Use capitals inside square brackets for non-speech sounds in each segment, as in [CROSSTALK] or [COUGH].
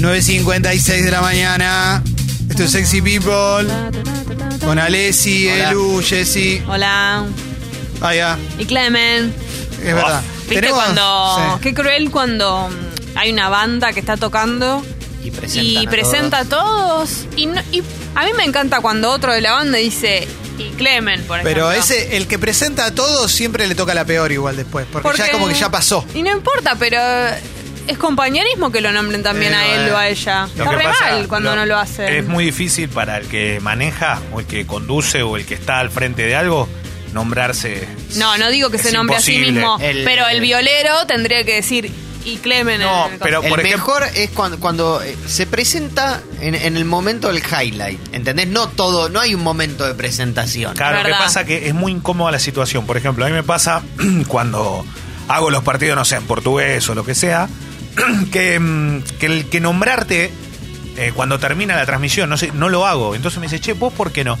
9.56 de la mañana. Esto es Sexy People. Con Alessi. Elu, Jessy. Hola. Ah, ya. Y Clemen. Es verdad. ¿Viste Tenemos- cuando. sí. Qué cruel cuando mm, hay una banda que está tocando Y presentan y a presenta a todos. Y, no- y a mí me encanta cuando otro de la banda dice. Clemen, por ejemplo. Pero ese, el que presenta a todos siempre le toca la peor igual después. Porque, ya como que ya pasó. Y no importa, pero. Es compañerismo que lo nombren también Eh, a él o a ella. Lo Está que re pasa, mal cuando no lo hacen. Es muy difícil para el que maneja o el que conduce o el que está al frente de algo nombrarse. No, no digo que se nombre a sí mismo, El- pero el violero tendría que decir y Clemen. en No, el- pero- El por ejemplo- mejor es cuando, cuando eh, se presenta en, en el momento del highlight, ¿entendés? No todo, no hay un momento de presentación. Claro, lo que pasa que es muy incómoda la situación. Por ejemplo, a mí me pasa [CLEARS THROAT] cuando hago los partidos, no sé, en portugués o lo que sea, [CLEARS THROAT] que, mm, que el que nombrarte eh, cuando termina la transmisión, no sé, no lo hago. Entonces me dice, che, vos por qué no.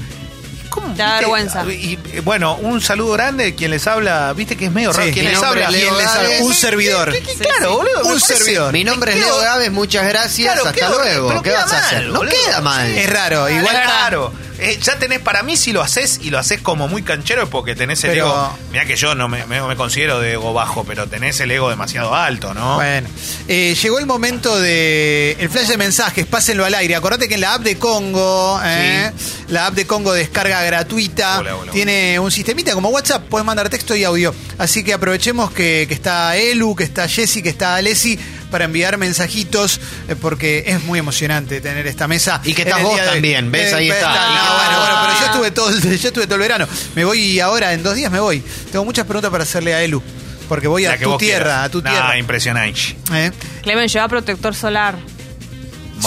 ¿Cómo? Te da ¿Viste? vergüenza. Y, eh, bueno, un saludo grande. Quien les habla, viste que es medio raro. Sí, ¿Quién mi les nombre habla? es Leo ¿Quién les habla? Gávez. Un servidor. ¿Qué- qué- claro, boludo. me Un parece- servidor. Mi nombre es Qué Leo Gávez, muchas gracias, Claro, hasta qué hor- luego. pero ¿Qué queda vas a mal, hacer? No boludo. queda mal. Es raro. Igual. Claro. Eh, ya tenés, para mí, si lo haces y lo haces como muy canchero, es porque tenés el Pero- ego. Mira que yo no me, me- me considero de ego bajo, pero tenés el ego demasiado alto, ¿no? Bueno, eh, llegó el momento de el flash de mensajes, pásenlo al aire. Acordate que en la app de Congo, eh, la app de Congo descarga gratuita, Hola, hola, tiene un sistemita como WhatsApp, puedes mandar texto y audio. Así que aprovechemos que, que está Elu, que está Jessy, que está Alessi para enviar mensajitos, eh, porque es muy emocionante tener esta mesa. Y que estás vos de también, ¿ves? Ahí está. no, Y que bueno, estás bueno, pero yo estuve, todo el, [LAUGHS] yo estuve todo el verano. Me voy ahora, en dos días me voy. Tengo muchas preguntas para hacerle a Elu, porque voy a tu tierra, quieras. a tu tierra. impresionante. ¿Eh? Clemen lleva protector solar.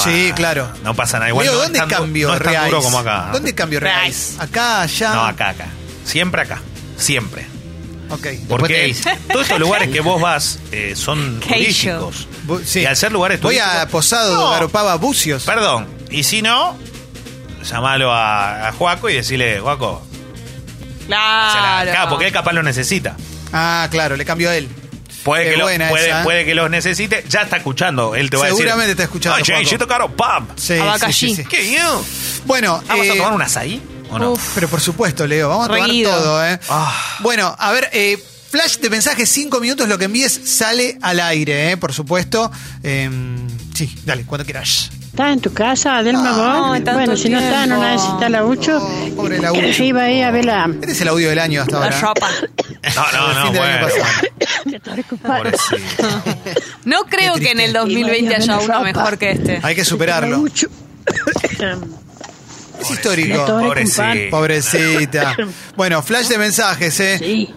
Sí, claro. No pasa nada. Igual Leo, no es ¿dónde tan cambio No es tan reais? duro como acá. ¿Dónde cambio? Reais. Acá, allá. No, acá, acá. Siempre acá. Siempre. Ok. ¿qué Porque todos estos lugares que vos vas eh, son turísticos. Bu- sí. Y al ser lugares Voy turísticos. a Posado, No. Garopaba, Bucios. Perdón. Y si no, llamalo a, a Juaco y decirle, Juaco, Claro. acá, porque él capaz lo necesita. Ah, claro, le cambió a él. Puede que, lo- puede, esa, ¿eh? puede que los necesite. Ya está escuchando. Él te va a decir. Seguramente está escuchando, Ay, Juaco. yo tocaron pam. Sí, sí, sí, sí. ¿Qué yo? Bueno, ¿Vamos eh, a tomar un azaí? ¿O no? Uf. pero por supuesto, Leo, vamos a tomar Reguido. todo, ¿eh? Ah. Bueno, a ver, eh, flash de mensajes, cinco minutos, lo que envíes sale al aire, ¿eh? Por supuesto. Eh, sí, dale, cuando quieras. ¿Estás en tu casa, Adelma No, vos? tanto Bueno, si no está, no tiempo. necesita la Ucho. Oh, pobre la Ucho. Iba ahí a ver la... Este es el audio del año hasta La ahora. ropa. No, no, no, año bueno. está. No creo que en el triste. 2020 haya uno mejor que este. Hay que superarlo. [LAUGHS] Es histórico. Pobre Pobrecito. compadre. Pobrecita. [LAUGHS] Bueno, flash de mensajes, ¿eh? Sí.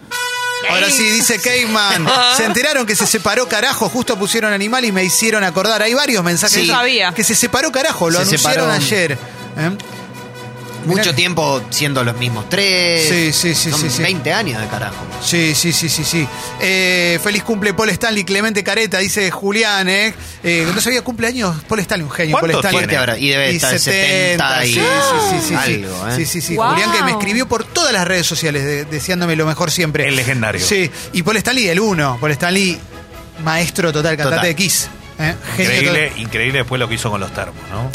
Ahora sí, dice Cayman. [LAUGHS] Se enteraron que se separó carajo, justo pusieron animal y me hicieron acordar. Hay varios mensajes Sí. Sabía. que se separó carajo, lo Se anunciaron separó. ayer. ¿eh? Mucho tiempo siendo los mismos tres. Sí, sí, sí, Son sí, sí. 20 años de carajo. Sí, sí, sí, sí, sí. Eh, feliz cumple Paul Stanley, Clemente Careta, dice Julián, ¿eh? eh no sabía cumpleaños Paul Stanley, un genio. Paul ¿Cuántos Stanley. tiene? Fuerte ahora. Y debe estar 70 y sí, sí, sí, sí, sí. algo, ¿eh? Sí, sí, sí. Wow. Julián que me escribió por todas las redes sociales de- deseándome lo mejor siempre. El legendario. Sí, y Paul Stanley el uno. Paul Stanley, maestro total, cantante Total. de Kiss. ¿Eh? Increíble, increíble después lo que hizo con los termos, ¿no?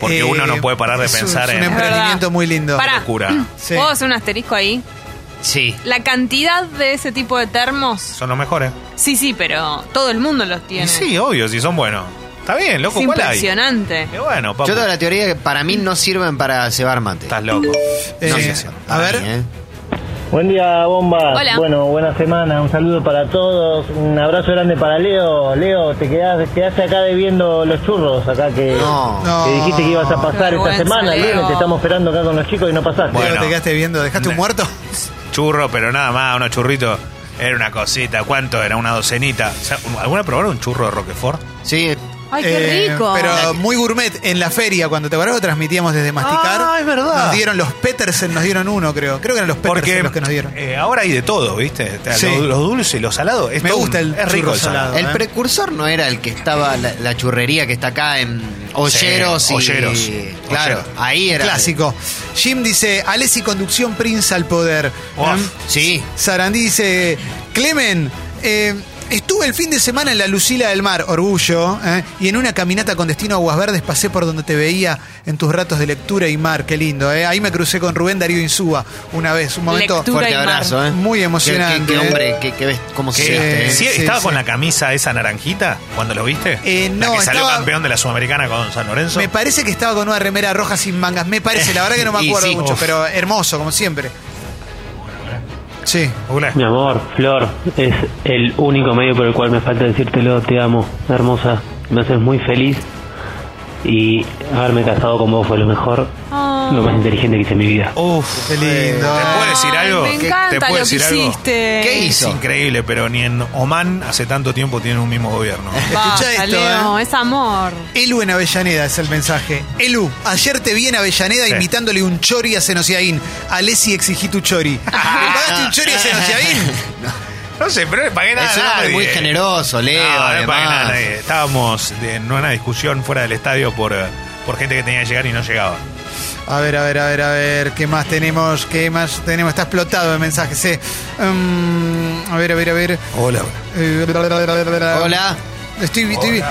Porque Eh, uno no puede parar de es un- pensar es un en. empre- Emprendimiento muy lindo. Pará. Locura. [CLEARS THROAT] Sí. ¿Puedo hacer un asterisco ahí? Sí. La cantidad de ese tipo de termos. Son los mejores. Sí, sí, pero todo el mundo los Y tiene. sí, obvio, si son buenos. Está bien, es loco, ¿cuál hay? impresionante. Qué bueno, papu. Yo tengo la teoría que para mí no sirven para cebar mate. Estás loco. Eh, No sé. sé. a ver. Para mí, ¿eh? Buen día, bomba. Hola. Bueno, buena semana. Un saludo para todos. Un abrazo grande para Leo. Leo, te quedás, quedaste acá debiendo los churros. Acá que, No. Que dijiste que ibas a pasar Qué esta semana. Leo. lunes te estamos esperando acá con los chicos y no pasaste. Leo, Bueno. te quedaste viendo, ¿dejaste un muerto? Churro, pero nada más, unos churritos. Era una cosita. ¿Cuánto era? Una docenita. O sea, ¿Alguna probaron un churro de Roquefort? Sí. Ay, qué Eh, rico. Pero muy gourmet. En la feria, cuando te acuerdas, transmitíamos desde Masticar. Ah, es verdad. Nos dieron los Petersen, nos dieron uno, creo. Creo que eran los Petersen Porque los que nos dieron. eh, ahora hay de todo, ¿viste? O sea, Sí. Los, los dulces y los salados. es Me gusta el Es rico churro el salado. salado. El ¿eh? precursor no era el que estaba, la, la churrería que está acá en Olleros Sí, y. Olleros. Claro, Olleros. ahí era. Clásico. Jim dice, Alessi Conducción Prince al poder. Uf. ¿Mm? Sí. Sarandí dice, Clemen, eh, Estuve el fin de semana en la Lucila del Mar, orgullo, ¿eh? y en una caminata con destino a Aguas Verdes pasé por donde te veía en tus ratos de lectura y mar, qué lindo. ¿eh? Ahí me crucé con Rubén Darío Insúa una vez, un momento Lectura Fuerte y mar. abrazo, ¿eh? muy emocionante. Qué, qué- qué ¿eh? hombre, qué, qué ves cómo se viste, ¿eh? Sí, ¿Estaba sí. con la camisa esa naranjita cuando lo viste? Eh, la no, que salió estaba- campeón de la Sudamericana con San Lorenzo. Me parece que estaba con una remera roja sin mangas. Me parece, la verdad que no me [LAUGHS] acuerdo sí. mucho, Uf. pero hermoso, como siempre. Sí. Mi amor, Flor, es el único medio por el cual me falta decírtelo, te amo, hermosa, me haces muy feliz y haberme casado con vos fue lo mejor. Lo más inteligente que hice en mi vida. Uf, Qué lindo. ¿Te puedo decir Ay, algo? me ¿Te encanta puedo lo que decir algo? hiciste. ¿Qué Es hizo? increíble, pero ni en Oman hace tanto tiempo tienen un mismo gobierno. [LAUGHS] Escucha esto, Leo, ¿eh? es amor. Elu en Avellaneda es el mensaje. Elu, ayer te vi en Avellaneda Sí. invitándole un chori a Senociaín. A Lesi exigí tu chori. [LAUGHS] ¿Le pagaste un chori a Senociaín? [LAUGHS] No sé, pero no le pagué nada Es un hombre nadie. muy generoso, Leo, No, no le pagué nada a además. nadie. Estábamos de- en una discusión fuera del estadio por, eh, por gente que tenía que llegar y no llegaba. A ver, a ver, a ver, a ver. ¿Qué más tenemos? ¿Qué más tenemos? Está explotado el mensaje, sí. Mm, a ver, a ver, a ver. Hola. Eh, Hola. Estoy, estoy-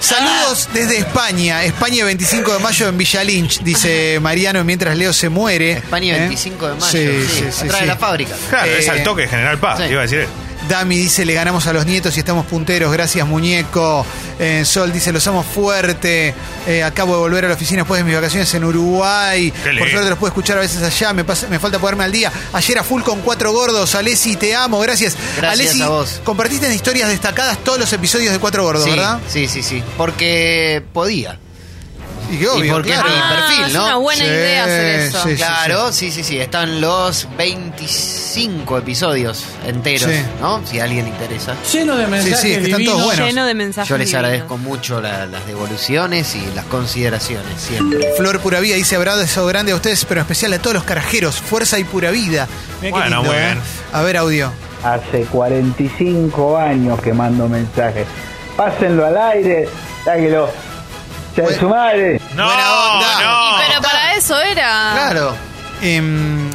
Saludos desde España. España 25 de mayo en Villa Lynch, dice Mariano mientras Leo se muere. España ¿Eh? 25 de mayo, Sí, sí, sí, sí. atrás sí. de la fábrica. Claro, Eh, es al toque General Paz, sí. iba a decir él. Dami dice, le ganamos a los nietos y estamos punteros. Gracias, muñeco. Eh, Sol dice, los amo fuerte. Eh, acabo de volver a la oficina después de mis vacaciones en Uruguay. Por suerte los puedo escuchar a veces allá. Me, pasa- me falta ponerme al día. Ayer a full con cuatro gordos. Alessi, te amo. Gracias. Gracias Alessi, a vos. compartiste en historias destacadas todos los episodios de Cuatro Gordos, sí, ¿verdad? sí, sí, sí. Porque podía. Y que obvio, porque claro. es mi Ah, perfil, es ¿no? una buena Sí, idea hacer eso. sí. Claro, sí, sí, sí. Están los 25 episodios enteros, Sí. ¿no? Si a alguien le interesa. Lleno de mensajes sí, que están todos buenos. Lleno de mensajes. Yo les divinos. agradezco mucho la- las devoluciones y las consideraciones, siempre. Flor Pura Vida dice abrazo grande a ustedes, pero en especial a todos los carajeros. Fuerza y pura vida. Mirá Bueno, lindo, muy ¿eh? bien. A ver, audio. Hace 45 años que mando mensajes. Pásenlo al aire, sáquelo. Ya de su madre. No, Buena onda. no. Pero para eso era. Claro. Em,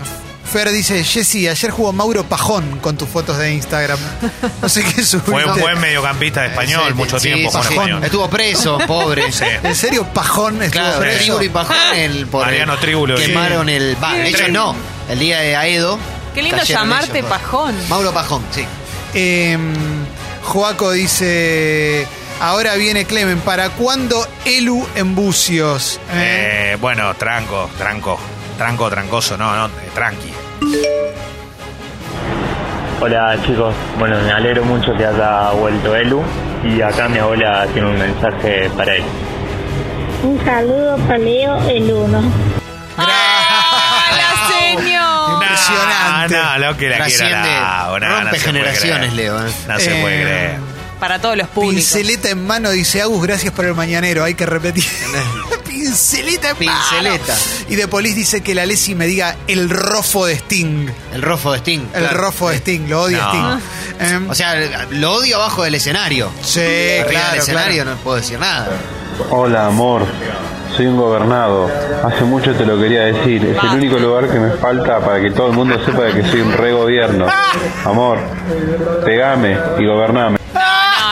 Fer dice, Jessy, ayer jugó Mauro Pajón con tus fotos de Instagram. [LAUGHS] No sé qué subiste. Fue un buen mediocampista de español, Sí, mucho sí, tiempo sí, con sí. español. Estuvo preso, [LAUGHS] pobre. Sí. ¿En serio Pajón estuvo Claro, preso? Tríbulo y Pajón el, por Mariano el- Tríbulo y- quemaron el va, ellos no, el día de Aedo. Qué lindo cayeron llamarte ellos. Pajón. Mauro Pajón, sí. Em, Joaco dice, ahora viene Clemen, ¿para cuándo Elu en Bucios? ¿Eh? Eh, bueno, tranco, tranco, tranco, trancoso, no, no, eh, tranqui. Hola chicos, bueno me alegro mucho que haya vuelto Elu y acá mi abuela tiene un mensaje para él. Un saludo para Leo el uno. ¡Hola, señor! Impresionante. No, no, lo que la quiera Trasciende, la no, no rompe se puede generaciones, creer. Leo, ¿eh? No se Eh, puede creer. Para todos los públicos. Pinceleta en mano, dice Agus, gracias por el mañanero, hay que repetir. [LAUGHS] Pinceleta en mano. Pinceleta. Y de Polis dice que la Lesi me diga el rofo de Sting. El rofo de Sting. El claro. rofo de Sting, lo odia No. Sting. Em, O sea, lo odio abajo del escenario. sí, Arriba del claro, escenario claro. no puedo decir nada. Hola amor, soy un gobernado. Hace mucho te lo quería decir. Es el único lugar que me falta para que todo el mundo sepa de que soy un re gobierno. [LAUGHS] Amor, pegame y gobername.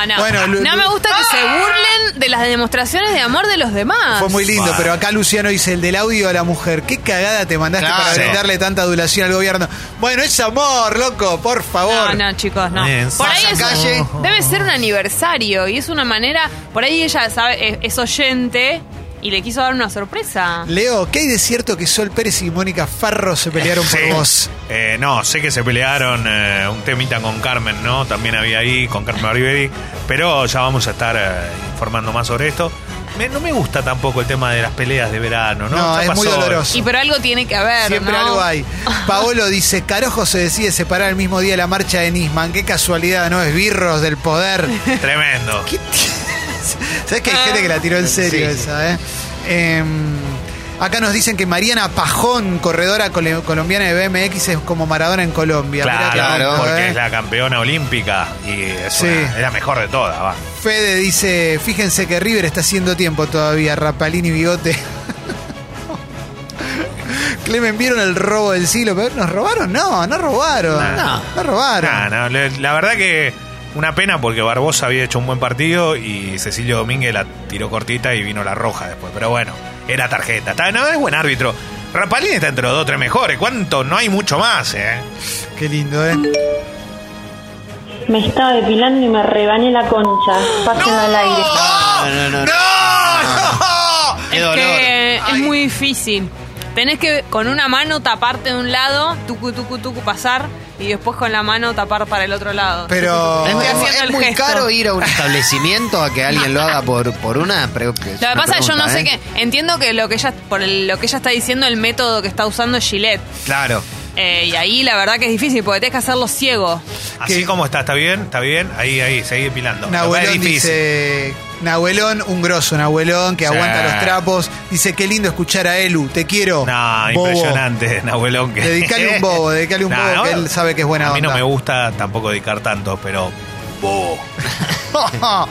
No, no. Bueno, Lu- no me gusta que se burlen de las demostraciones de amor de los demás. Fue muy lindo, pero acá Luciano dice el del audio a la mujer. ¿Qué cagada te mandaste Claro. para brindarle tanta adulación al gobierno? Bueno, es amor, loco, por No, favor. no, chicos, no. Bien, Por ahí es, calle. debe ser un aniversario y es una manera. Por ahí ella sabe, es, es oyente y le quiso dar una sorpresa. Leo, ¿qué hay de cierto que Sol Pérez y Mónica Farro se pelearon Sí. por vos? Eh, no, sé que se pelearon eh, un temita con Carmen, ¿no? También había ahí con Carmen Bariberi, pero ya vamos a estar eh, informando más sobre esto. Me- no me gusta tampoco el tema de las peleas de verano, ¿no? No, Ya es muy pasó. doloroso. Y pero algo tiene que haber. Siempre ¿no? algo hay. [LAUGHS] Paolo dice, Carojo se decide separar el mismo día de la marcha de Nisman. Qué casualidad, ¿no? Esbirros del poder. Tremendo. ¿Qué t- [LAUGHS] ¿Sabes que hay gente que la tiró en serio Sí. esa, eh? Em, acá nos dicen que Mariana Pajón, corredora colombiana de BMX, es como Maradona en Colombia. Claro, claro, porque eh. es la campeona olímpica y es, Sí. una- es la mejor de todas, va. Fede dice, fíjense que River está haciendo tiempo todavía, Rapalini Bigote. [LAUGHS] Clemen, ¿vieron el robo del siglo? ¿Pero ¿Nos robaron? No, no robaron. No. No robaron. Nah, no, la verdad que Una pena porque Barbosa había hecho un buen partido y Cecilio Domínguez la tiró cortita y vino la roja después. Pero bueno, era tarjeta. Está- No, es buen árbitro. Rapalini está entre los dos o tres mejores. ¿Cuánto? No hay mucho más, ¿eh? Qué lindo, ¿eh? Me estaba depilando y me rebané la concha. Pásenlo al aire. No, no, no. ¡No! ¡No! [LAUGHS] Qué Es dolor. que es muy difícil. Tenés que con una mano taparte de un lado, tucu, tucu, tucu, pasar, y después con la mano tapar para el otro lado. Pero. Es, es- es muy gesto. caro ir a un establecimiento a que alguien lo haga por, por una. Pre- es Lo que una pasa es que yo no pregunta, sé ¿eh? qué. Entiendo que lo que ella, por el- lo que ella está diciendo, el método que está usando es Gillette. Claro. Eh, y ahí la verdad que es difícil porque tenés que hacerlo ciego. Así ¿Qué? como está, está bien, está bien. Ahí, ahí, seguí que es Nahuelón difícil. dice. Nahuelón, un grosso Nahuelón que Sí. aguanta los trapos. Dice, qué lindo escuchar a Elu, te quiero. No, Bobo. impresionante, [LAUGHS] Nahuelón. Que... Dedicale un bobo, dedicale un [LAUGHS] bobo que él sabe que es buena A mí no onda. me gusta tampoco dedicar tanto, pero. bobo. [LAUGHS]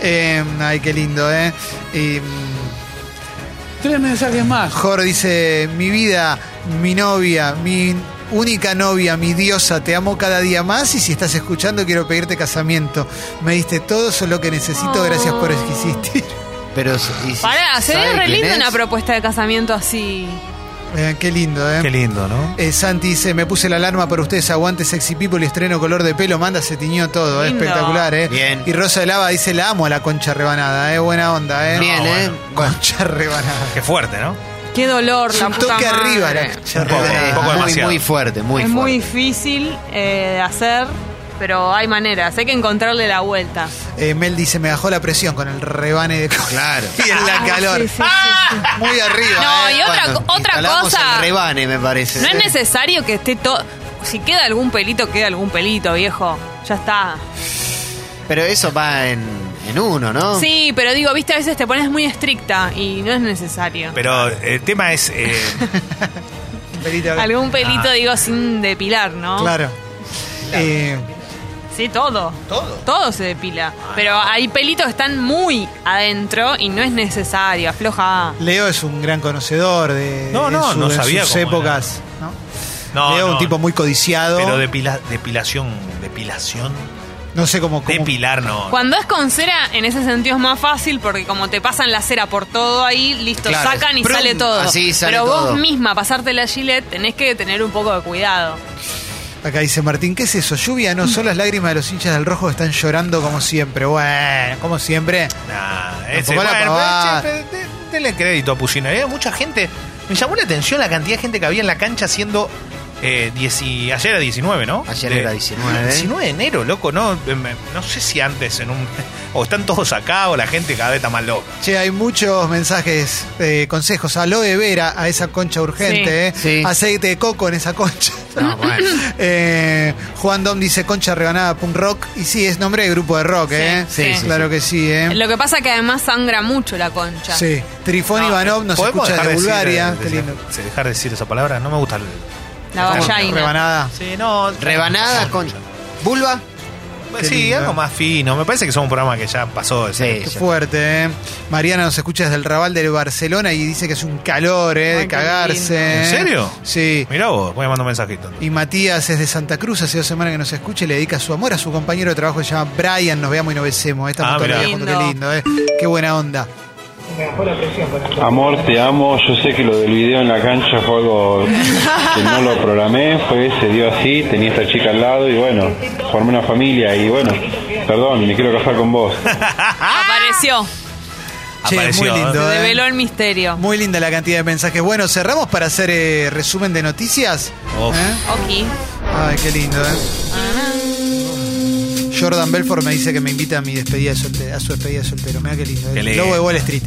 Eh, ay, qué lindo, ¿eh? Y, mm, Tres mensajes más. Jor dice, mi vida, mi novia, mi única novia, mi diosa, te amo cada día más y si estás escuchando quiero pedirte casamiento. Me diste todo, solo que necesito, gracias por existir. Pero. y si- Pará, sería ¿sabe re lindo es? una propuesta de casamiento así. Eh, qué lindo, ¿eh? Qué lindo, ¿no? Eh, Santi dice, me puse la alarma para ustedes, aguante sexy people y estreno color de pelo, manda, se tiñó todo, ¿eh? Espectacular, ¿eh? Bien. Y Rosa de Lava dice, la amo a la concha rebanada, ¿eh? Buena onda, ¿eh? Bien, ¿eh? bueno. [LAUGHS] Concha rebanada. Qué fuerte, ¿no? Qué dolor, la un puta toque madre. arriba la concha Un poco, rebanada. un poco muy, demasiado. muy fuerte, muy es fuerte. muy difícil eh, de hacer, pero hay maneras. Hay que encontrarle la vuelta. Eh, Mel dice, me bajó la presión con el rebane de cola. Claro. [LAUGHS] Y en la calor. Sí, sí, sí, sí. [LAUGHS] Muy arriba. No, ¿eh? y otra, Cuando otra instalamos cosa. El rebane, me parece. No es necesario que esté todo. Si queda algún pelito, queda algún pelito, viejo. Ya está. Pero eso va en, en uno, ¿no? Sí, pero digo, viste, a veces te pones muy estricta y no es necesario. Pero el tema es. eh, [LAUGHS] Pelito. Algún pelito, Ah. digo, sin depilar, ¿no? Claro. Eh, Sí, todo. ¿Todo? Todo se depila. Pero hay pelitos que están muy adentro y no es necesario. Afloja. Leo es un gran conocedor de, No, de no, no de sabía sus cómo épocas. ¿no? no, Leo no, un tipo muy codiciado. Pero depila- depilación. Depilación. No sé cómo... cómo- Depilar, no. Cuando es con cera, en ese sentido es más fácil porque como te pasan la cera por todo ahí, listo, Claro, sacan y prum, sale todo. así sale Pero todo. vos misma, pasarte la gilet, tenés que tener un poco de cuidado. Acá dice Martín, ¿qué es eso? Lluvia, no, son las lágrimas de los hinchas del rojo que están llorando como siempre. Bueno, como siempre. Nah, ese, Tampoco la bueno, pavada. pero, che, pero, de- denle crédito a Pusina. Había mucha gente. Me llamó la atención la cantidad de gente que había en la cancha haciendo. Eh, dieci- ayer era 19, ¿no? Ayer De- era 19. 19 de enero, loco, ¿no? Eh, No sé si antes en un. [LAUGHS] O están todos acá o la gente cada vez está más loca. Che, hay muchos mensajes, eh, consejos. Aloe vera a esa concha urgente, ¿eh? Sí. Aceite de coco en esa concha. [LAUGHS] No, bueno. [LAUGHS] Eh, Juan Dom dice concha rebanada punk rock. Y sí, es nombre de grupo de rock, ¿eh? Sí, sí, claro que sí, ¿eh? Lo que pasa es que además sangra mucho la concha. Sí. Trifón Ivanov nos ¿Podemos escucha dejar de decir, Bulgaria. eh, Qué lindo. dejar de decir esa palabra? No me gusta el. La vallaina. Rebanada. Sí, no. Rebanada con. ¿Vulva? Qué Sí, lindo. algo más fino. Me parece que son un programa que ya pasó. de ser- Sí. Qué fuerte, ¿eh? Mariana nos escucha desde el Raval del Barcelona y dice que es un calor, ¿eh? Ay, de cagarse. ¿eh? ¿En serio? Sí. Mirá vos, voy a mandar un mensajito. Y Matías es de Santa Cruz, hace dos semanas que nos escucha y le dedica su amor a su compañero de trabajo que se llama Brian. Nos veamos y nos besemos. Estamos Ah, todos los mirá. días juntos, qué lindo, ¿eh? Qué buena onda. Amor, te amo. Yo sé que lo del video en la cancha fue algo que no lo programé, fue, se dio así, tenía esta chica al lado y bueno, formé una familia y bueno, perdón, me quiero casar con vos. Apareció. Che, Apareció, muy lindo, Se ¿eh? develó el misterio. Muy linda la cantidad de mensajes. Bueno, cerramos para hacer eh, resumen de noticias. Uf. ¿Eh? Ok. Ay, qué lindo, ¿eh? Jordan Belfort me dice que me invita a mi despedida de soltero, a su despedida de soltero. Mira qué lindo. Qué El de Wall Street.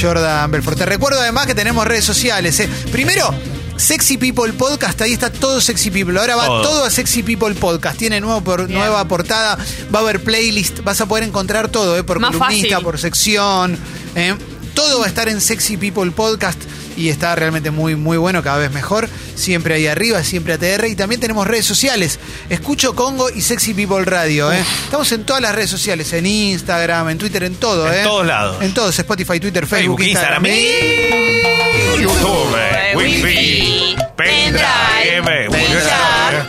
Jordan Belfort. Te recuerdo además que tenemos redes sociales. ¿eh? Primero, Sexy People Podcast, ahí está todo Sexy People. Ahora va Todo. todo, a Sexy People Podcast. Tiene nuevo por- Bien. nueva portada, va a haber playlist, vas a poder encontrar todo, ¿eh? por Más columnista, fácil. por sección. ¿eh? Todo va a estar en Sexy People Podcast y está realmente muy, muy bueno, cada vez mejor. Siempre ahí arriba, siempre ATR. Y también tenemos redes sociales. Escucho Congo y Sexy People Radio. ¿eh? Estamos en todas las redes sociales, en Instagram, en Twitter, en todo. En ¿eh? todos lados. En todos, Spotify, Twitter, Facebook, Facebook, Instagram, Instagram. y YouTube, Eh, Wi-Fi.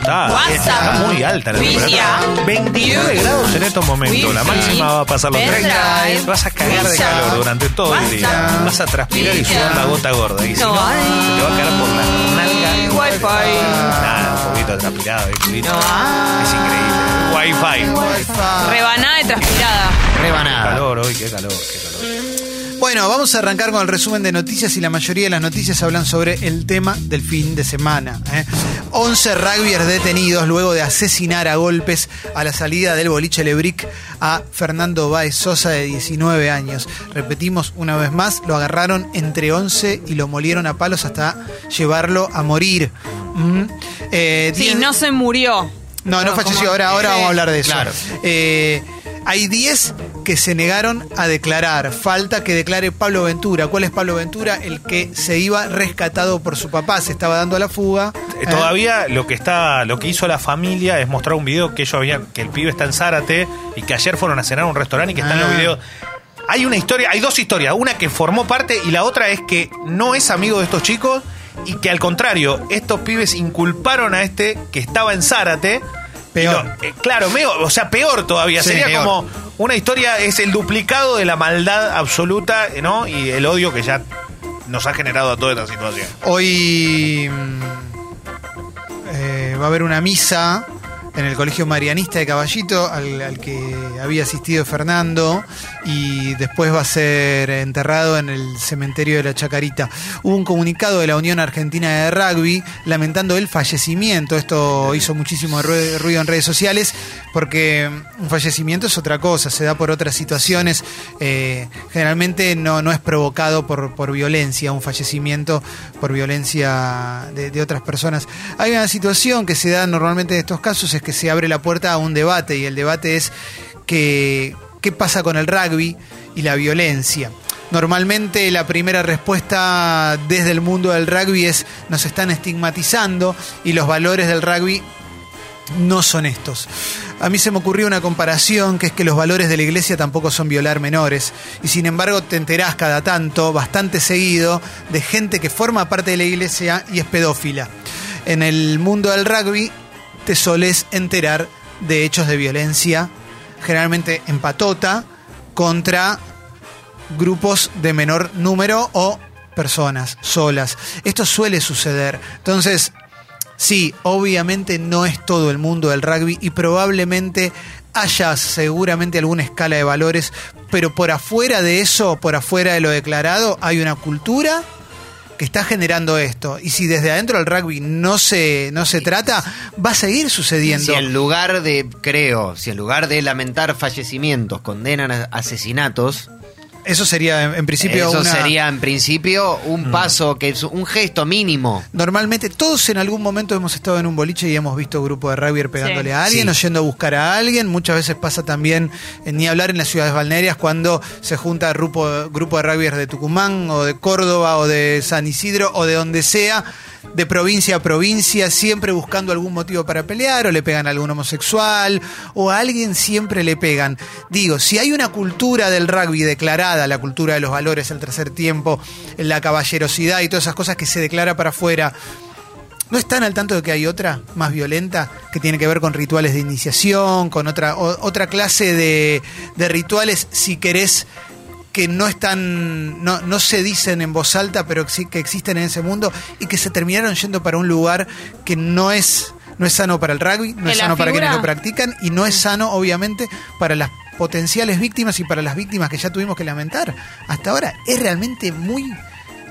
Ya está. Muy alta la temperatura. Wifi. 29 grados en estos momentos. La máxima va a pasar los 30. Pendrive. Vas a cagar de calor durante todo el día. Vas a transpirar y sudar la gota gorda. Y si No se te va a caer por la nalga. Wi-Fi. Nada, un poquito transpirado. Es increíble. Wi-Fi. Rebanada de transpirada. Rebanada. Calor hoy, qué calor, qué calor. Bueno, vamos a arrancar con el resumen de noticias y la mayoría de las noticias hablan sobre el tema del fin de semana. ¿eh? 11 rugbyers detenidos luego de asesinar a golpes a la salida del boliche Lebric a Fernando Baez Sosa de 19 años. Repetimos una vez más, lo agarraron entre 11 y lo molieron a palos hasta llevarlo a morir. Mm. Eh, Sí, diez- no se murió. no, no No, falleció. Ahora, ahora vamos a hablar de eso. Claro. Eh, hay 10 que se negaron a declarar. Falta que declare Pablo Ventura. ¿Cuál es Pablo Ventura? El que se iba rescatado por su papá. Se estaba dando a la fuga. Eh, Todavía lo que está, lo que hizo la familia es mostrar un video que ellos habían, que el pibe está en Zárate y que ayer fueron a cenar a un restaurante y que están Ah. los videos. Hay una historia, hay dos historias, una que formó parte y la otra es que no es amigo de estos chicos y que al contrario, estos pibes inculparon a este que estaba en Zárate. Peor. Eh, claro, medio- o sea, peor todavía. Sí, Sería peor. como una historia, es el duplicado de la maldad absoluta, ¿no? Y el odio que ya nos ha generado a toda esta situación. Hoy mm, eh, va a haber una misa en el Colegio Marianista de Caballito al, al que había asistido Fernando y después va a ser enterrado en el cementerio de la Chacarita. Hubo un comunicado de la Unión Argentina de Rugby lamentando el fallecimiento. Esto hizo muchísimo ruido en redes sociales porque un fallecimiento es otra cosa, se da por otras situaciones. Eh, generalmente no, no es provocado por, por violencia, un fallecimiento por violencia de, otras personas. Hay una situación que se da normalmente en estos casos, que se abre la puerta a un debate y el debate es que, qué pasa con el rugby y la violencia. Normalmente la primera respuesta desde el mundo del rugby es nos están estigmatizando y los valores del rugby no son estos. A mí se me ocurrió una comparación que es que los valores de la iglesia tampoco son violar menores y sin embargo te enterás cada tanto, bastante seguido, de gente que forma parte de la iglesia y es pedófila. En el mundo del rugby te solés enterar de hechos de violencia, generalmente en patota, contra grupos de menor número o personas solas. Esto suele suceder. Entonces, Sí, obviamente no es todo el mundo del rugby y probablemente haya seguramente alguna escala de valores, pero por afuera de eso, por afuera de lo declarado, hay una cultura que está generando esto. Y si desde adentro del rugby no se, no se trata, va a seguir sucediendo. Si en lugar de, creo, si en lugar de lamentar fallecimientos condenan a- asesinatos, Eso sería en, en principio eso una... sería en principio un paso, que es un gesto mínimo. Normalmente todos en algún momento hemos estado en un boliche y hemos visto grupo de rugby pegándole Sí. a alguien Sí. o yendo a buscar a alguien. Muchas veces pasa también, eh, ni hablar en las ciudades balnearias, cuando se junta grupo, grupo de rugbyers de Tucumán o de Córdoba o de San Isidro o de donde sea, de provincia a provincia, siempre buscando algún motivo para pelear o le pegan a algún homosexual o a alguien siempre le pegan. Digo, si hay una cultura del rugby declarada, la cultura de los valores, el tercer tiempo, la caballerosidad y todas esas cosas que se declara para afuera, ¿No están al tanto de que hay otra más violenta que tiene que ver con rituales de iniciación, con otra, o- otra clase de, de rituales, si querés, que no están, no, no se dicen en voz alta, pero que sí que existen en ese mundo y que se terminaron yendo para un lugar que no es, no es sano para el rugby, no es sano para quienes lo practican y no es sano, obviamente, para las potenciales víctimas y para las víctimas que ya tuvimos que lamentar. Hasta ahora es realmente muy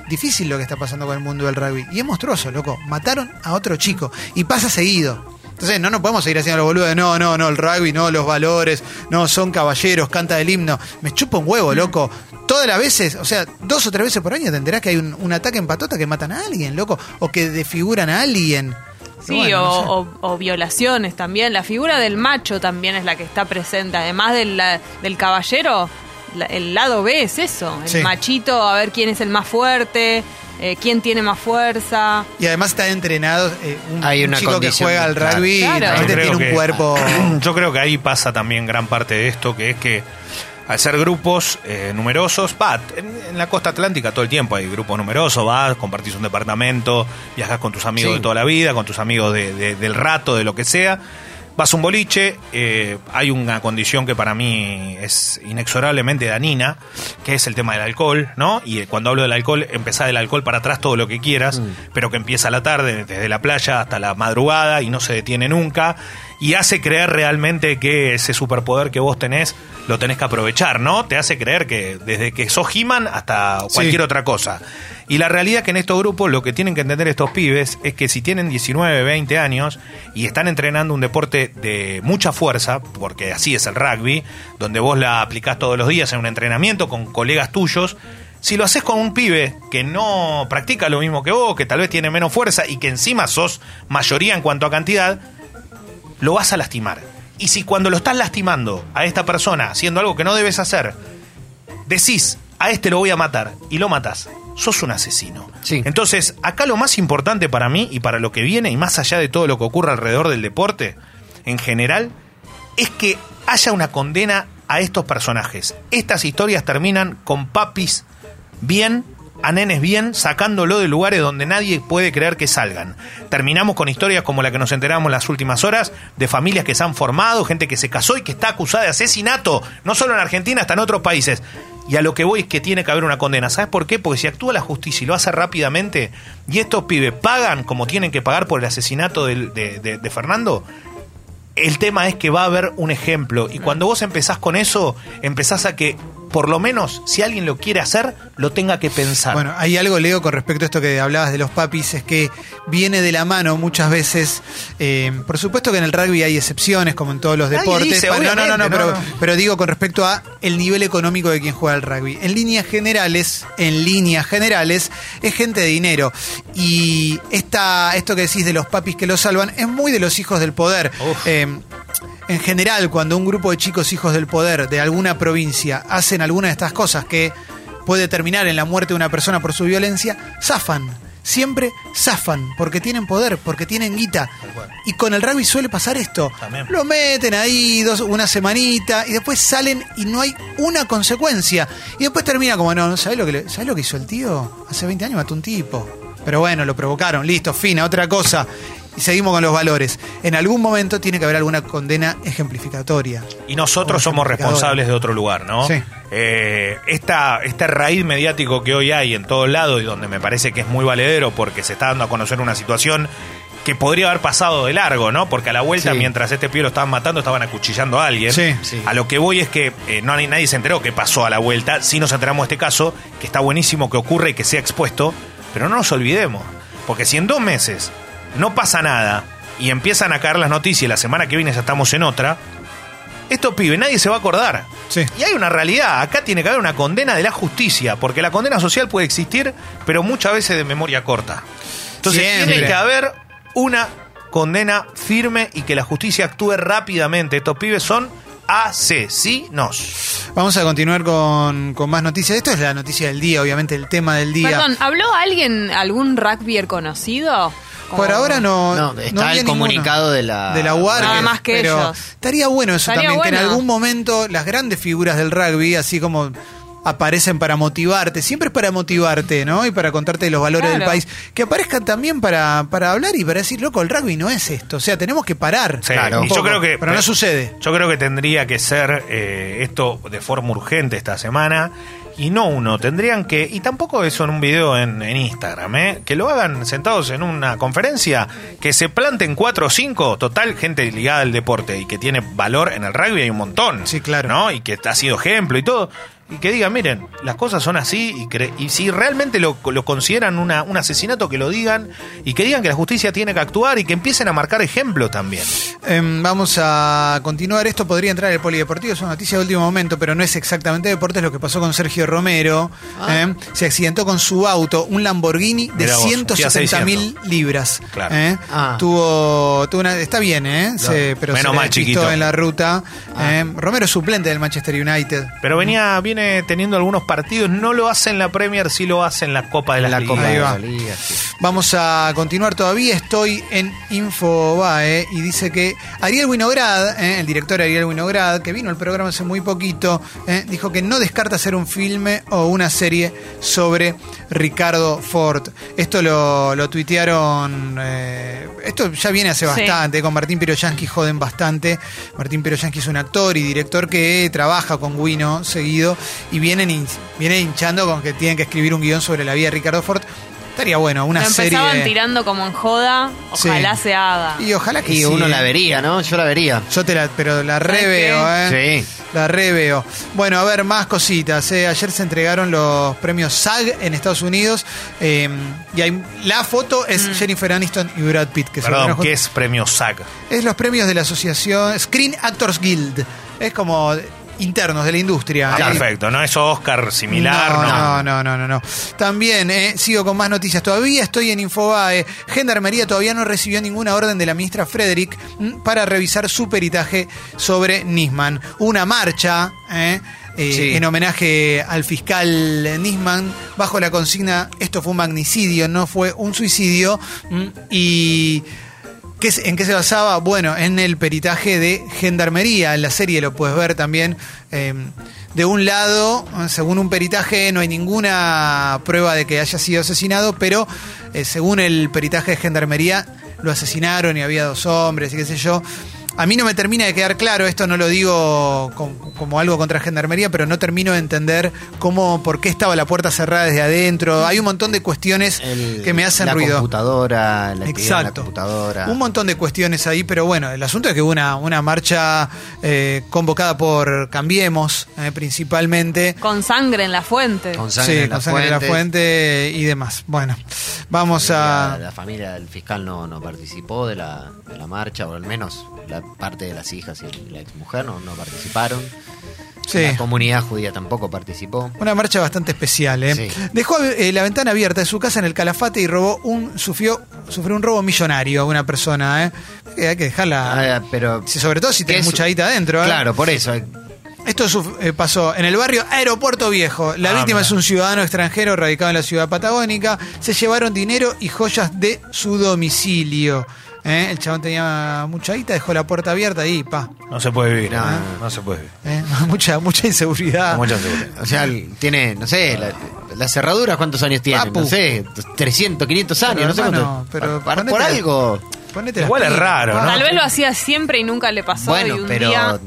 difícil lo que está pasando con el mundo del rugby. Y es monstruoso, loco. Mataron a otro chico. Y pasa seguido. Entonces no nos podemos seguir haciendo los boludos de no, no, no, el rugby, no, los valores, no, son caballeros, canta el himno. Me chupa un huevo, loco. Todas las veces, o sea, dos o tres veces por año te enterás que hay un, un ataque en patota que matan a alguien, loco. O que desfiguran a alguien. Sí, Bueno, no sé. o, o- o violaciones también. La figura del macho también es la que está presente. Además del, la- del caballero, la- el lado B es eso. El Sí. machito, a ver quién es el más fuerte, eh, quién tiene más fuerza. Y además está entrenado. eh, un, Hay un una chico que juega al rugby Claro. tiene un que- cuerpo. [CLEARS THROAT] Yo creo que ahí pasa también gran parte de esto, que es que al ser grupos eh, numerosos, va, en, en la costa atlántica todo el tiempo hay grupos numerosos, vas, compartís un departamento, viajas con tus amigos Sí. de toda la vida, con tus amigos de- de- del rato, de lo que sea. Vas a un boliche, eh, hay una condición que para mí es inexorablemente danina, que es el tema del alcohol, ¿no? Y eh, cuando hablo del alcohol, empezá del alcohol para atrás todo lo que quieras, pero que empieza a la tarde, desde la playa hasta la madrugada y no se detiene nunca, y hace creer realmente que ese superpoder que vos tenés lo tenés que aprovechar, ¿no? Te hace creer que desde que sos He-Man hasta cualquier Sí. otra cosa. Y la realidad es que en estos grupos lo que tienen que entender estos pibes es que si tienen 19, 20 años y están entrenando un deporte de mucha fuerza, porque así es el rugby, donde vos la aplicás todos los días en un entrenamiento con colegas tuyos, si lo haces con un pibe que no practica lo mismo que vos, que tal vez tiene menos fuerza y que encima sos mayoría en cuanto a cantidad, lo vas a lastimar. Y si cuando lo estás lastimando a esta persona haciendo algo que no debes hacer, decís, a este lo voy a matar y lo matas, sos un asesino. Sí. Entonces, acá lo más importante para mí y para lo que viene, y más allá de todo lo que ocurre alrededor del deporte, en general, es que haya una condena a estos personajes. Estas historias terminan con papis bien, a nenes bien, sacándolo de lugares donde nadie puede creer que salgan. Terminamos con historias como la que nos enteramos las últimas horas, de familias que se han formado, gente que se casó y que está acusada de asesinato, no solo en Argentina, hasta en otros países. Y a lo que voy es que tiene que haber una condena. ¿Sabes por qué? Porque si actúa la justicia y lo hace rápidamente, y estos pibes pagan como tienen que pagar por el asesinato de- de Fernando, el tema es que va a haber un ejemplo. Y cuando vos empezás con eso, empezás a que, por lo menos, si alguien lo quiere hacer, lo tenga que pensar. Bueno, hay algo, Leo, con respecto a esto que hablabas de los papis, es que viene de la mano muchas veces. eh, por supuesto que en el rugby hay excepciones, como en todos los Nadie deportes. dice, no, no, no, no, pero, pero digo con respecto a el nivel económico de quien juega al rugby. En líneas generales, en líneas generales, es gente de dinero. Y esta, esto que decís de los papis que lo salvan es muy de los hijos del poder. Eh, en general, cuando un grupo de chicos hijos del poder de alguna provincia hacen alguna de estas cosas que puede terminar en la muerte de una persona por su violencia, zafan. Siempre zafan, porque tienen poder, porque tienen guita. Y con el rugby suele pasar esto. También. Lo meten ahí dos, una semanita y después salen y no hay una consecuencia. Y después termina como, no, ¿sabes lo que, le- ¿sabés lo que hizo el tío? Hace 20 años mató un tipo. Pero bueno, lo provocaron, listo, fina, otra cosa. Y seguimos con los valores. En algún momento tiene que haber alguna condena ejemplificatoria. y nosotros somos responsables de otro lugar, ¿no? Sí. Eh, esta, este raíz mediático que hoy hay en todos lados y donde me parece que es muy valedero porque se está dando a conocer una situación que podría haber pasado de largo, ¿no? Porque a la vuelta, Sí. mientras este pibe lo estaban matando, estaban acuchillando a alguien. Sí. Sí. A lo que voy es que eh, no, nadie se enteró qué pasó a la vuelta. Sí nos enteramos de este caso, que está buenísimo que ocurre y que sea expuesto, pero no nos olvidemos. Porque si en dos meses no pasa nada y empiezan a caer las noticias y la semana que viene ya estamos en otra, estos pibes nadie se va a acordar. Sí. Y hay una realidad, acá tiene que haber una condena de la justicia, porque la condena social puede existir, pero muchas veces de memoria corta. Entonces Siempre. tiene que haber una condena firme y que la justicia actúe rápidamente. Estos pibes son asesinos. Vamos a continuar con, con más noticias. Esto es la noticia del día, obviamente, el tema del día. Perdón, ¿habló alguien, algún rugbyer conocido? Como- Por ahora no. No, está el ninguno. comunicado de la- De la UAR. Nada más que pero ellos. Estaría bueno eso Estaría también, que en algún momento las grandes figuras del rugby, así como aparecen para motivarte, siempre es para motivarte, ¿no? Y para contarte de los valores Claro. del país, que aparezcan también para, para hablar y para decir, loco, el rugby no es esto, o sea, tenemos que parar. Sí, Claro. y yo creo que. Pero no sucede. Yo creo que tendría que ser eh, esto de forma urgente esta semana. Y no uno, tendrían que, y tampoco eso en un video en, en Instagram, ¿eh? que lo hagan sentados en una conferencia, que se planten cuatro o cinco, total, gente ligada al deporte y que tiene valor en el rugby hay un montón. Sí, claro. ¿no? Y que ha sido ejemplo y todo. Y que digan, miren, las cosas son así y, cre- y si realmente lo, lo consideran una, un asesinato, que lo digan y que digan que la justicia tiene que actuar y que empiecen a marcar ejemplo también. Em, vamos a continuar. Esto podría entrar en el polideportivo, es una noticia de último momento, pero no es exactamente deportes lo que pasó con Sergio Romero. em, se accidentó con su auto, un Lamborghini de vos, 170 mil libras. Claro. ¿eh? Ah. Tuvo, tuvo una, está bien, ¿eh? Se- pero Menos se mal, chiquito. en la ruta. Em, Romero es suplente del Manchester United. Pero venía, viene viene teniendo algunos partidos. No lo hace en la Premier, sí lo hace en la Copa de En la, la Copa de la Liga, sí. Vamos a continuar todavía. Estoy en Infobae y dice que Ariel Winograd, eh, el director Ariel Winograd, que vino al programa hace muy poquito, eh, dijo que no descarta hacer un filme o una serie sobre Ricardo Ford. Esto lo, lo tuitearon. eh, esto ya viene hace Sí. bastante. Con Martín Piroyansky joden bastante. Martín Piroyansky es un actor y director que trabaja con Wino seguido y vienen hin- viene hinchando con que tienen que escribir un guion sobre la vida de Ricardo Ford. Estaría bueno, una Lo empezaban serie. tirando como en joda, ojalá Sí. se haga. Y ojalá que Y sí, uno la vería, ¿no? Yo la vería. Yo te la, pero la ¿Sabes reveo, ¿eh? Sí. La reveo. Bueno, a ver, más cositas. ¿eh? Ayer se entregaron los premios SAG en Estados Unidos. eh, y hay, la foto es Mm. Jennifer Aniston y Brad Pitt. Que Perdón, ¿qué es premio SAG? Es los premios de la asociación Screen Actors Guild. Es como internos de la industria. Ah, ¿eh? perfecto, no es Oscar similar, no. no, no, no, no, no. También eh, sigo con más noticias. Todavía estoy en Infobae. Gendarmería todavía no recibió ninguna orden de la ministra Frederick mm, para revisar su peritaje sobre Nisman. Una marcha. eh, eh, Sí. En homenaje al fiscal Nisman, bajo la consigna: esto fue un magnicidio, no fue un suicidio. mm, Y ¿Qué ¿En qué se basaba? Bueno, en el peritaje de Gendarmería. En la serie lo puedes ver también. eh, de un lado, según un peritaje, no hay ninguna prueba de que haya sido asesinado, pero eh, según el peritaje de Gendarmería, lo asesinaron y había dos hombres y qué sé yo. A mí no me termina de quedar claro, esto no lo digo com- como algo contra Gendarmería, pero no termino de entender cómo, por qué estaba la puerta cerrada desde adentro. Hay un montón de cuestiones El- que me hacen la ruido. computadora, la en la Exacto. computadora. Un montón de cuestiones ahí, pero bueno, el asunto es que hubo una, una marcha eh, convocada por Cambiemos, eh, principalmente. Con sangre en la fuente. Con sangre sí, en con sangre de la fuente y demás. Bueno, vamos La, a. la familia del fiscal no, no participó de la, de la marcha, o al menos la parte de las hijas y la exmujer no, no participaron. Sí. La comunidad judía tampoco participó. Una marcha bastante especial, ¿eh? Sí. Dejó eh, la ventana abierta de su casa en el Calafate y robó un, sufrió, sufrió un robo millonario a una persona, ¿eh? Que hay que dejarla. Ah, pero si- sobre todo si ¿qué tenés es? mucha guita adentro, ¿eh? Claro, por eso. Esto eh, pasó en el barrio Aeropuerto Viejo. La Ah, víctima mira. es un ciudadano extranjero radicado en la ciudad patagónica. Se llevaron dinero y joyas de su domicilio. ¿Eh? El chabón tenía mucha guita, dejó la puerta abierta y pa. No se puede vivir. No, No, no, se puede vivir. ¿eh? [LAUGHS] Mucha, mucha inseguridad. Mucha seguridad. O sea, tiene, no sé, la, las cerraduras, ¿cuántos años tiene? Papu. No sé, 300, 500 años, Pero, no sé hermano, cuánto. pero Para- por algo. Ponete Igual es raro, ¿no? Tal vez lo hacía siempre y nunca le pasó. Bueno, y un pero. día.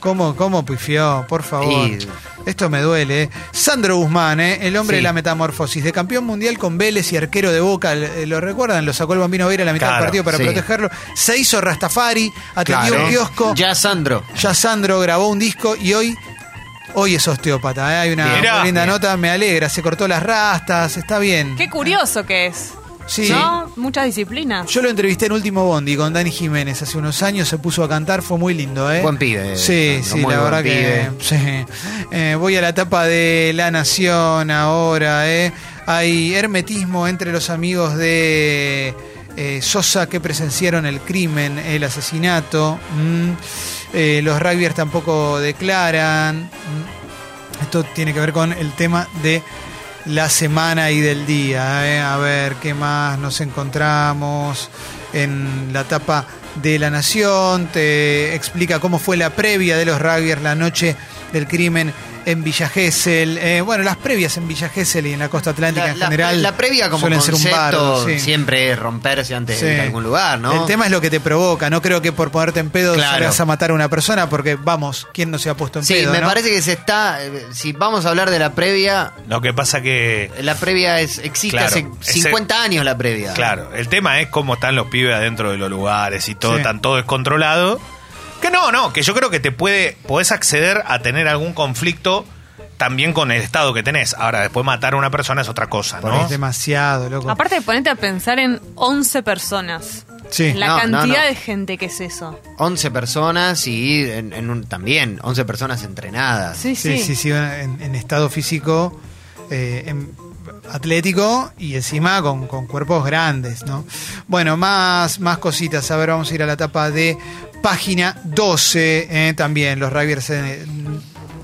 ¿Cómo, cómo pifió? Por favor. Y- Esto me duele. ¿eh? Sandro Guzmán, ¿eh? el hombre Sí. de la metamorfosis, de campeón mundial con Vélez y arquero de Boca, eh, ¿lo recuerdan? Lo sacó el Bambino Vera a la mitad Claro, del partido para sí. protegerlo. Se hizo Rastafari, atendió Claro. un kiosco. Ya Sandro. Ya Sandro grabó un disco y hoy, hoy es osteópata. ¿eh? Hay una Mirá. linda Bien. nota, me alegra. Se cortó las rastas, está bien. Qué curioso que es. Sí. ¿No? Muchas disciplinas. Yo lo entrevisté en Último Bondi con Dani Jiménez hace unos años, se puso a cantar, fue muy lindo, ¿eh? Buen pibe, Sí, Sandro, sí, la verdad que sí. Eh, voy a la etapa de La Nación ahora, ¿eh? Hay hermetismo entre los amigos de eh, Sosa que presenciaron el crimen, el asesinato. mm. Eh, los rugbyers tampoco declaran. mm. Esto tiene que ver con el tema de la semana y del día. ¿eh? A ver qué más nos encontramos en la etapa de La Nación. Te explica cómo fue la previa de los rugbyers la noche del crimen en Villa Gesell. Eh, bueno, las previas en Villa Gesell y en la costa atlántica La, en la- general. la previa como suelen ser un concepto bardo, sí. siempre es romperse antes de ir Sí. a algún lugar, ¿no? El tema es lo que te provoca. No creo que por ponerte en pedo Claro. salgas a matar a una persona porque, vamos, ¿quién no se ha puesto en Sí, pedo? me no? parece que se está. eh, Si vamos a hablar de la previa, Lo que pasa que. la previa es existe Claro, hace ese- 50 años la previa. Claro, el tema es cómo están los pibes adentro de los lugares y todo, Sí. están todo descontrolado. Que no, no, que yo creo que te puede, podés acceder a tener algún conflicto también con el estado que tenés. Ahora, después matar a una persona es otra cosa, ¿no? Es demasiado, loco. Aparte de ponerte a pensar en 11 personas. Sí. La No, cantidad no, no. de gente que es eso. 11 personas y en, en un, también 11 personas entrenadas. Sí, Sí, sí. sí, sí, en, en estado físico eh, en- atlético y encima con, con cuerpos grandes, ¿no? Bueno, más, más cositas. A ver, vamos a ir a la etapa de página 12. eh, también los Ravers eh,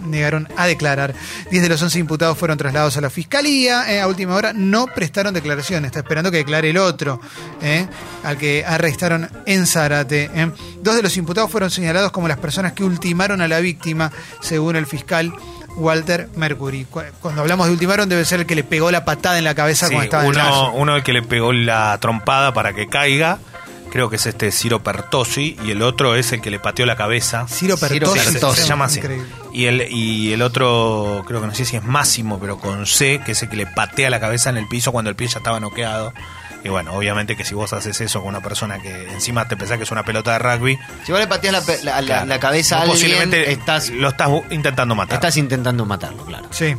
negaron a declarar. Diez de los 11 imputados fueron trasladados a la fiscalía. eh, a última hora no prestaron declaración. Está esperando que declare el otro, eh, al que arrestaron en Zárate. eh. Dos de los imputados fueron señalados como las personas que ultimaron a la víctima, según el fiscal. Walter Mercury. Cu- Cuando hablamos de ultimaron debe ser el que le pegó la patada en la cabeza Sí, cuando estaba en el uno, uno el que le pegó la trompada para que caiga, creo que es este Ciro Pertosi, y el otro es el que le pateó la cabeza. Ciro Pertosi. Se, se llama así. Increíble. Y el, y el otro, creo que no sé si es Máximo, pero con C, que es el que le patea la cabeza en el piso cuando el pie ya estaba noqueado. Y bueno, obviamente que si vos haces eso con una persona que encima te pensás que es una pelota de rugby, Si vos le pateas la, pe- la- la- claro, la cabeza a alguien, posiblemente estás, lo estás intentando matar. estás intentando matarlo, claro. Sí.